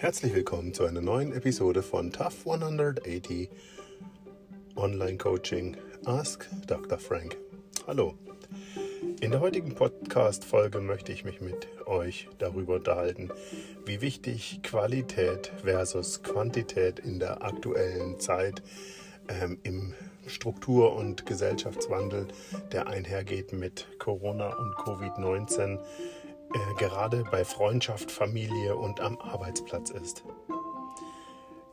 Herzlich willkommen zu einer neuen Episode von Tough 180 Online Coaching Ask Dr. Frank. Hallo. In der heutigen Podcast-Folge möchte ich mich mit euch darüber unterhalten, wie wichtig Qualität versus Quantität in der aktuellen Zeit ähm, im Struktur- und Gesellschaftswandel, der einhergeht mit Corona und Covid-19, äh, gerade bei Freundschaft, Familie und am Arbeitsplatz ist.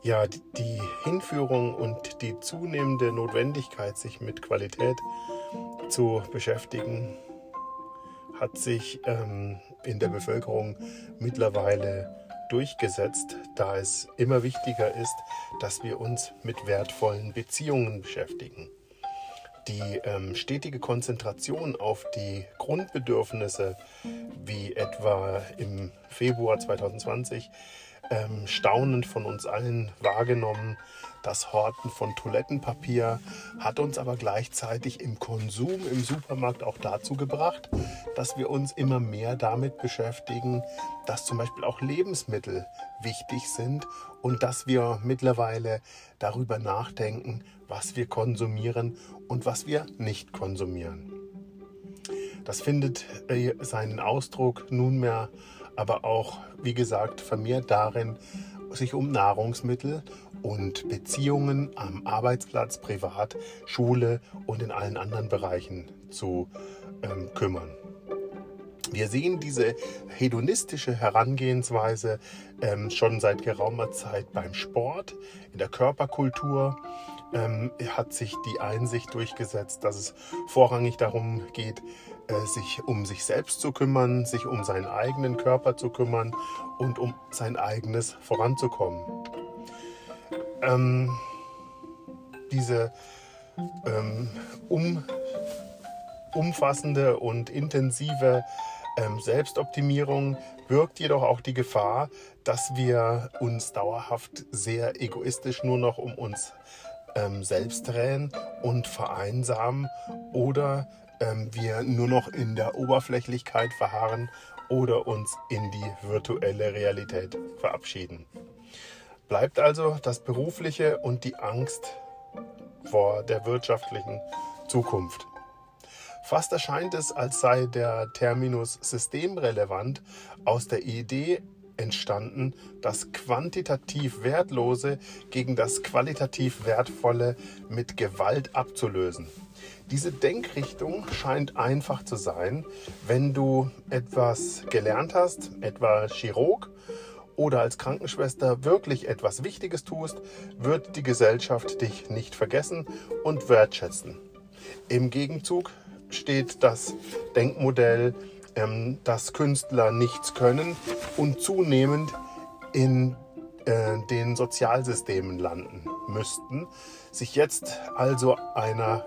Ja, die Hinführung und die zunehmende Notwendigkeit, sich mit Qualität zu beschäftigen, hat sich ähm, in der Bevölkerung mittlerweile durchgesetzt, da es immer wichtiger ist, dass wir uns mit wertvollen Beziehungen beschäftigen die ähm, stetige Konzentration auf die Grundbedürfnisse, wie etwa im Februar 2020 ähm, staunend von uns allen wahrgenommen. Das Horten von Toilettenpapier hat uns aber gleichzeitig im Konsum im Supermarkt auch dazu gebracht, dass wir uns immer mehr damit beschäftigen, dass zum Beispiel auch Lebensmittel wichtig sind und dass wir mittlerweile darüber nachdenken, was wir konsumieren und was wir nicht konsumieren. Das findet äh, seinen Ausdruck nunmehr aber auch, wie gesagt, vermehrt darin, sich um Nahrungsmittel und Beziehungen am Arbeitsplatz, privat, Schule und in allen anderen Bereichen zu ähm, kümmern. Wir sehen diese hedonistische Herangehensweise ähm, schon seit geraumer Zeit beim Sport, in der Körperkultur. Ähm, hat sich die Einsicht durchgesetzt, dass es vorrangig darum geht, äh, sich um sich selbst zu kümmern, sich um seinen eigenen Körper zu kümmern und um sein eigenes voranzukommen. Ähm, diese ähm, um, umfassende und intensive ähm, Selbstoptimierung birgt jedoch auch die Gefahr, dass wir uns dauerhaft sehr egoistisch nur noch um uns ähm, selbst drehen und vereinsamen oder ähm, wir nur noch in der Oberflächlichkeit verharren oder uns in die virtuelle Realität verabschieden. Bleibt also das Berufliche und die Angst vor der wirtschaftlichen Zukunft. Fast erscheint es, als sei der Terminus systemrelevant aus der Idee entstanden, das quantitativ Wertlose gegen das qualitativ Wertvolle mit Gewalt abzulösen. Diese Denkrichtung scheint einfach zu sein, wenn du etwas gelernt hast, etwa Chirurg oder als Krankenschwester wirklich etwas Wichtiges tust, wird die Gesellschaft dich nicht vergessen und wertschätzen. Im Gegenzug steht das Denkmodell ähm, dass Künstler nichts können und zunehmend in äh, den Sozialsystemen landen müssten, sich jetzt also einer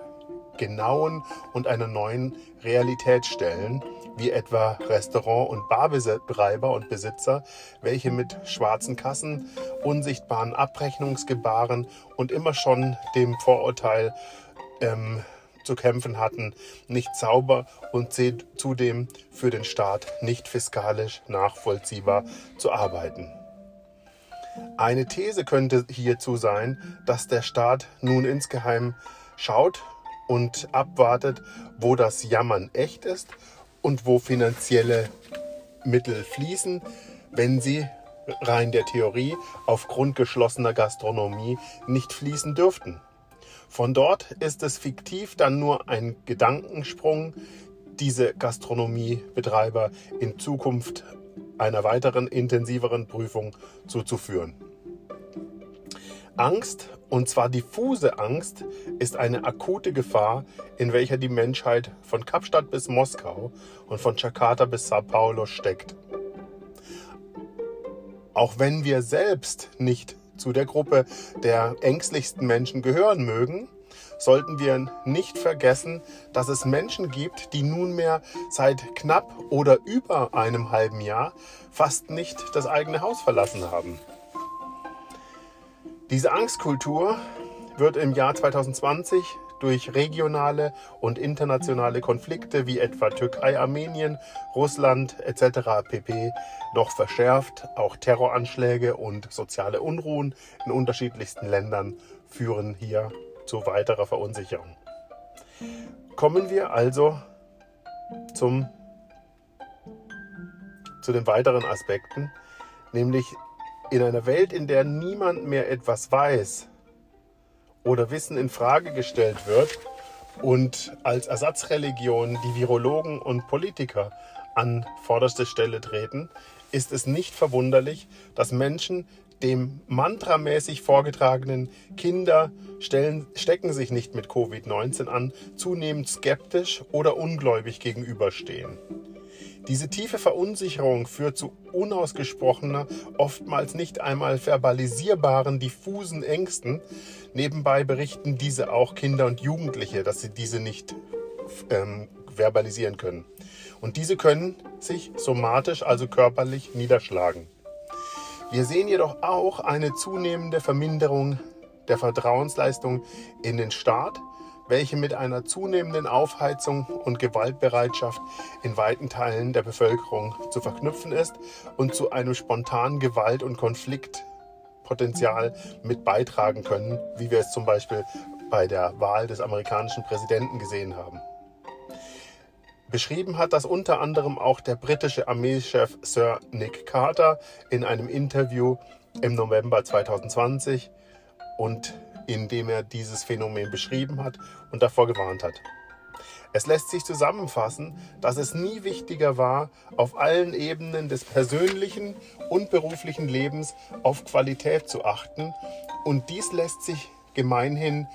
genauen und einer neuen Realität stellen, wie etwa Restaurant- und Barbetreiber und Besitzer, welche mit schwarzen Kassen, unsichtbaren Abrechnungsgebaren und immer schon dem Vorurteil ähm, zu kämpfen hatten, nicht sauber und zudem für den Staat nicht fiskalisch nachvollziehbar zu arbeiten. Eine These könnte hierzu sein, dass der Staat nun insgeheim schaut und abwartet, wo das Jammern echt ist und wo finanzielle Mittel fließen, wenn sie rein der Theorie aufgrund geschlossener Gastronomie nicht fließen dürften. Von dort ist es fiktiv dann nur ein Gedankensprung, diese Gastronomiebetreiber in Zukunft einer weiteren intensiveren Prüfung zuzuführen. Angst, und zwar diffuse Angst, ist eine akute Gefahr, in welcher die Menschheit von Kapstadt bis Moskau und von Jakarta bis Sao Paulo steckt. Auch wenn wir selbst nicht zu der Gruppe der ängstlichsten Menschen gehören mögen, sollten wir nicht vergessen, dass es Menschen gibt, die nunmehr seit knapp oder über einem halben Jahr fast nicht das eigene Haus verlassen haben. Diese Angstkultur wird im Jahr 2020 durch regionale und internationale Konflikte wie etwa Türkei, Armenien, Russland etc. pp. noch verschärft. Auch Terroranschläge und soziale Unruhen in unterschiedlichsten Ländern führen hier zu weiterer Verunsicherung. Kommen wir also zum, zu den weiteren Aspekten, nämlich in einer Welt, in der niemand mehr etwas weiß oder Wissen in Frage gestellt wird und als Ersatzreligion die Virologen und Politiker an vorderste Stelle treten, ist es nicht verwunderlich, dass Menschen dem mantramäßig vorgetragenen Kinder stellen, stecken sich nicht mit Covid-19 an, zunehmend skeptisch oder ungläubig gegenüberstehen. Diese tiefe Verunsicherung führt zu unausgesprochener, oftmals nicht einmal verbalisierbaren, diffusen Ängsten. Nebenbei berichten diese auch Kinder und Jugendliche, dass sie diese nicht ähm, verbalisieren können. Und diese können sich somatisch, also körperlich, niederschlagen. Wir sehen jedoch auch eine zunehmende Verminderung der Vertrauensleistung in den Staat, welche mit einer zunehmenden Aufheizung und Gewaltbereitschaft in weiten Teilen der Bevölkerung zu verknüpfen ist und zu einem spontanen Gewalt- und Konfliktpotenzial mit beitragen können, wie wir es zum Beispiel bei der Wahl des amerikanischen Präsidenten gesehen haben. Beschrieben hat das unter anderem auch der britische Armeechef Sir Nick Carter in einem Interview im November 2020 und in dem er dieses Phänomen beschrieben hat und davor gewarnt hat. Es lässt sich zusammenfassen, dass es nie wichtiger war, auf allen Ebenen des persönlichen und beruflichen Lebens auf Qualität zu achten und dies lässt sich gemeinhin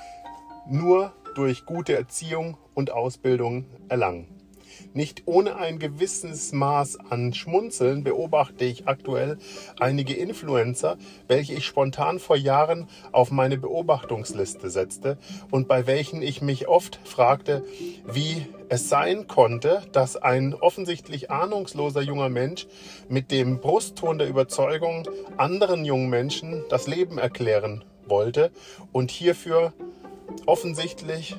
nur durch gute Erziehung und Ausbildung erlangen. Nicht ohne ein gewisses Maß an Schmunzeln beobachte ich aktuell einige Influencer, welche ich spontan vor Jahren auf meine Beobachtungsliste setzte und bei welchen ich mich oft fragte, wie es sein konnte, dass ein offensichtlich ahnungsloser junger Mensch mit dem Brustton der Überzeugung anderen jungen Menschen das Leben erklären wollte und hierfür offensichtlich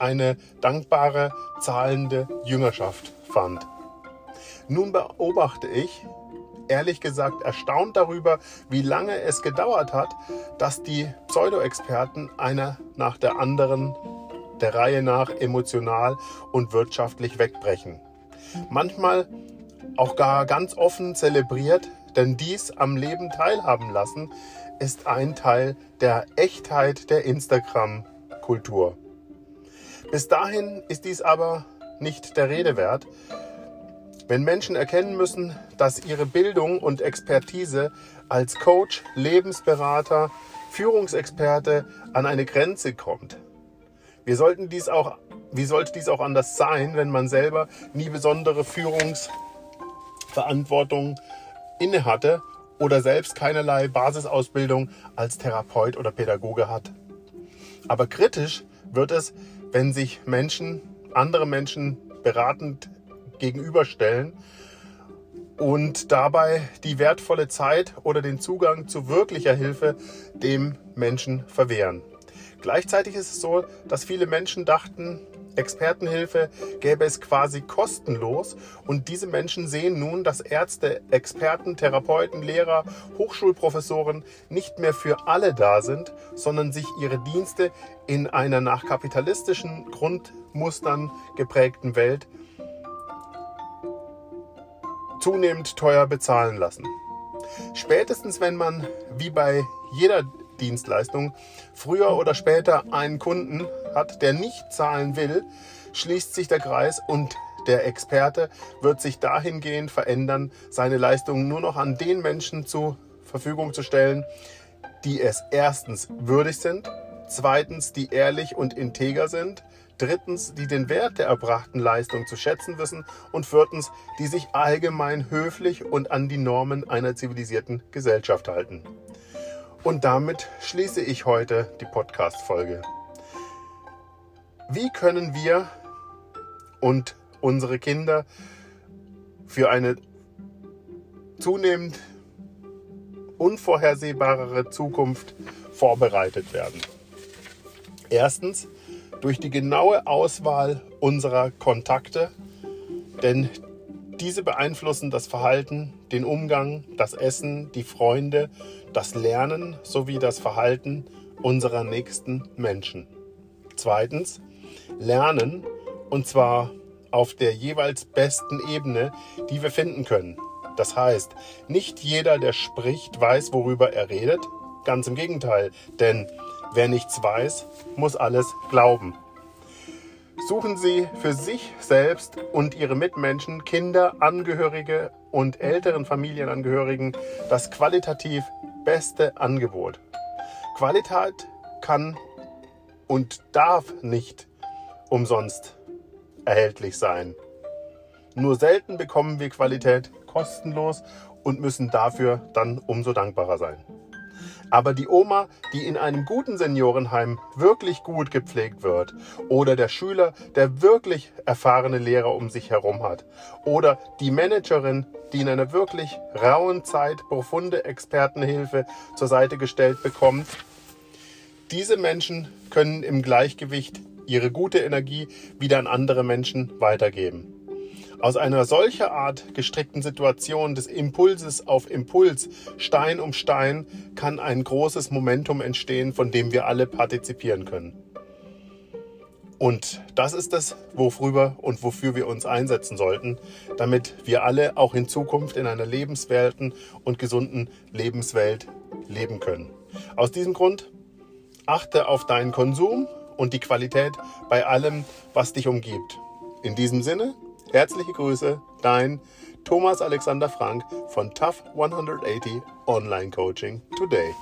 eine dankbare, zahlende Jüngerschaft fand. Nun beobachte ich, ehrlich gesagt, erstaunt darüber, wie lange es gedauert hat, dass die Pseudo-Experten einer nach der anderen der Reihe nach emotional und wirtschaftlich wegbrechen. Manchmal auch gar ganz offen zelebriert, denn dies am Leben teilhaben lassen ist ein Teil der Echtheit der Instagram-Kultur. Bis dahin ist dies aber nicht der Rede wert. Wenn Menschen erkennen müssen, dass ihre Bildung und Expertise als Coach, Lebensberater, Führungsexperte an eine Grenze kommt. Wir sollten dies auch, wie sollte dies auch anders sein, wenn man selber nie besondere Führungsverantwortung innehatte oder selbst keinerlei Basisausbildung als Therapeut oder Pädagoge hat. Aber kritisch wird es, wenn sich Menschen, andere Menschen beratend gegenüberstellen und dabei die wertvolle Zeit oder den Zugang zu wirklicher Hilfe dem Menschen verwehren. Gleichzeitig ist es so, dass viele Menschen dachten, Expertenhilfe gäbe es quasi kostenlos und diese Menschen sehen nun, dass Ärzte, Experten, Therapeuten, Lehrer, Hochschulprofessoren nicht mehr für alle da sind, sondern sich ihre Dienste in einer nach kapitalistischen Grundmustern geprägten Welt zunehmend teuer bezahlen lassen. Spätestens wenn man, wie bei jeder Dienstleistung, früher oder später einen Kunden hat, der nicht zahlen will, schließt sich der Kreis und der Experte wird sich dahingehend verändern, seine Leistungen nur noch an den Menschen zur Verfügung zu stellen, die es erstens würdig sind, zweitens die ehrlich und integer sind, drittens die den Wert der erbrachten Leistung zu schätzen wissen und viertens die sich allgemein höflich und an die Normen einer zivilisierten Gesellschaft halten. Und damit schließe ich heute die Podcast-Folge. Wie können wir und unsere Kinder für eine zunehmend unvorhersehbarere Zukunft vorbereitet werden? Erstens durch die genaue Auswahl unserer Kontakte, denn diese beeinflussen das Verhalten, den Umgang, das Essen, die Freunde, das Lernen sowie das Verhalten unserer nächsten Menschen. Zweitens, Lernen und zwar auf der jeweils besten Ebene, die wir finden können. Das heißt, nicht jeder, der spricht, weiß, worüber er redet. Ganz im Gegenteil, denn wer nichts weiß, muss alles glauben. Suchen Sie für sich selbst und Ihre Mitmenschen, Kinder, Angehörige und älteren Familienangehörigen das qualitativ beste Angebot. Qualität kann und darf nicht umsonst erhältlich sein. Nur selten bekommen wir Qualität kostenlos und müssen dafür dann umso dankbarer sein. Aber die Oma, die in einem guten Seniorenheim wirklich gut gepflegt wird, oder der Schüler, der wirklich erfahrene Lehrer um sich herum hat, oder die Managerin, die in einer wirklich rauen Zeit profunde Expertenhilfe zur Seite gestellt bekommt, diese Menschen können im Gleichgewicht ihre gute Energie wieder an andere Menschen weitergeben. Aus einer solcher Art gestrickten Situation des Impulses auf Impuls, Stein um Stein, kann ein großes Momentum entstehen, von dem wir alle partizipieren können. Und das ist es, worüber und wofür wir uns einsetzen sollten, damit wir alle auch in Zukunft in einer lebenswerten und gesunden Lebenswelt leben können. Aus diesem Grund achte auf deinen Konsum und die Qualität bei allem, was dich umgibt. In diesem Sinne, Herzliche Grüße, dein Thomas Alexander Frank von Tough 180 Online Coaching Today.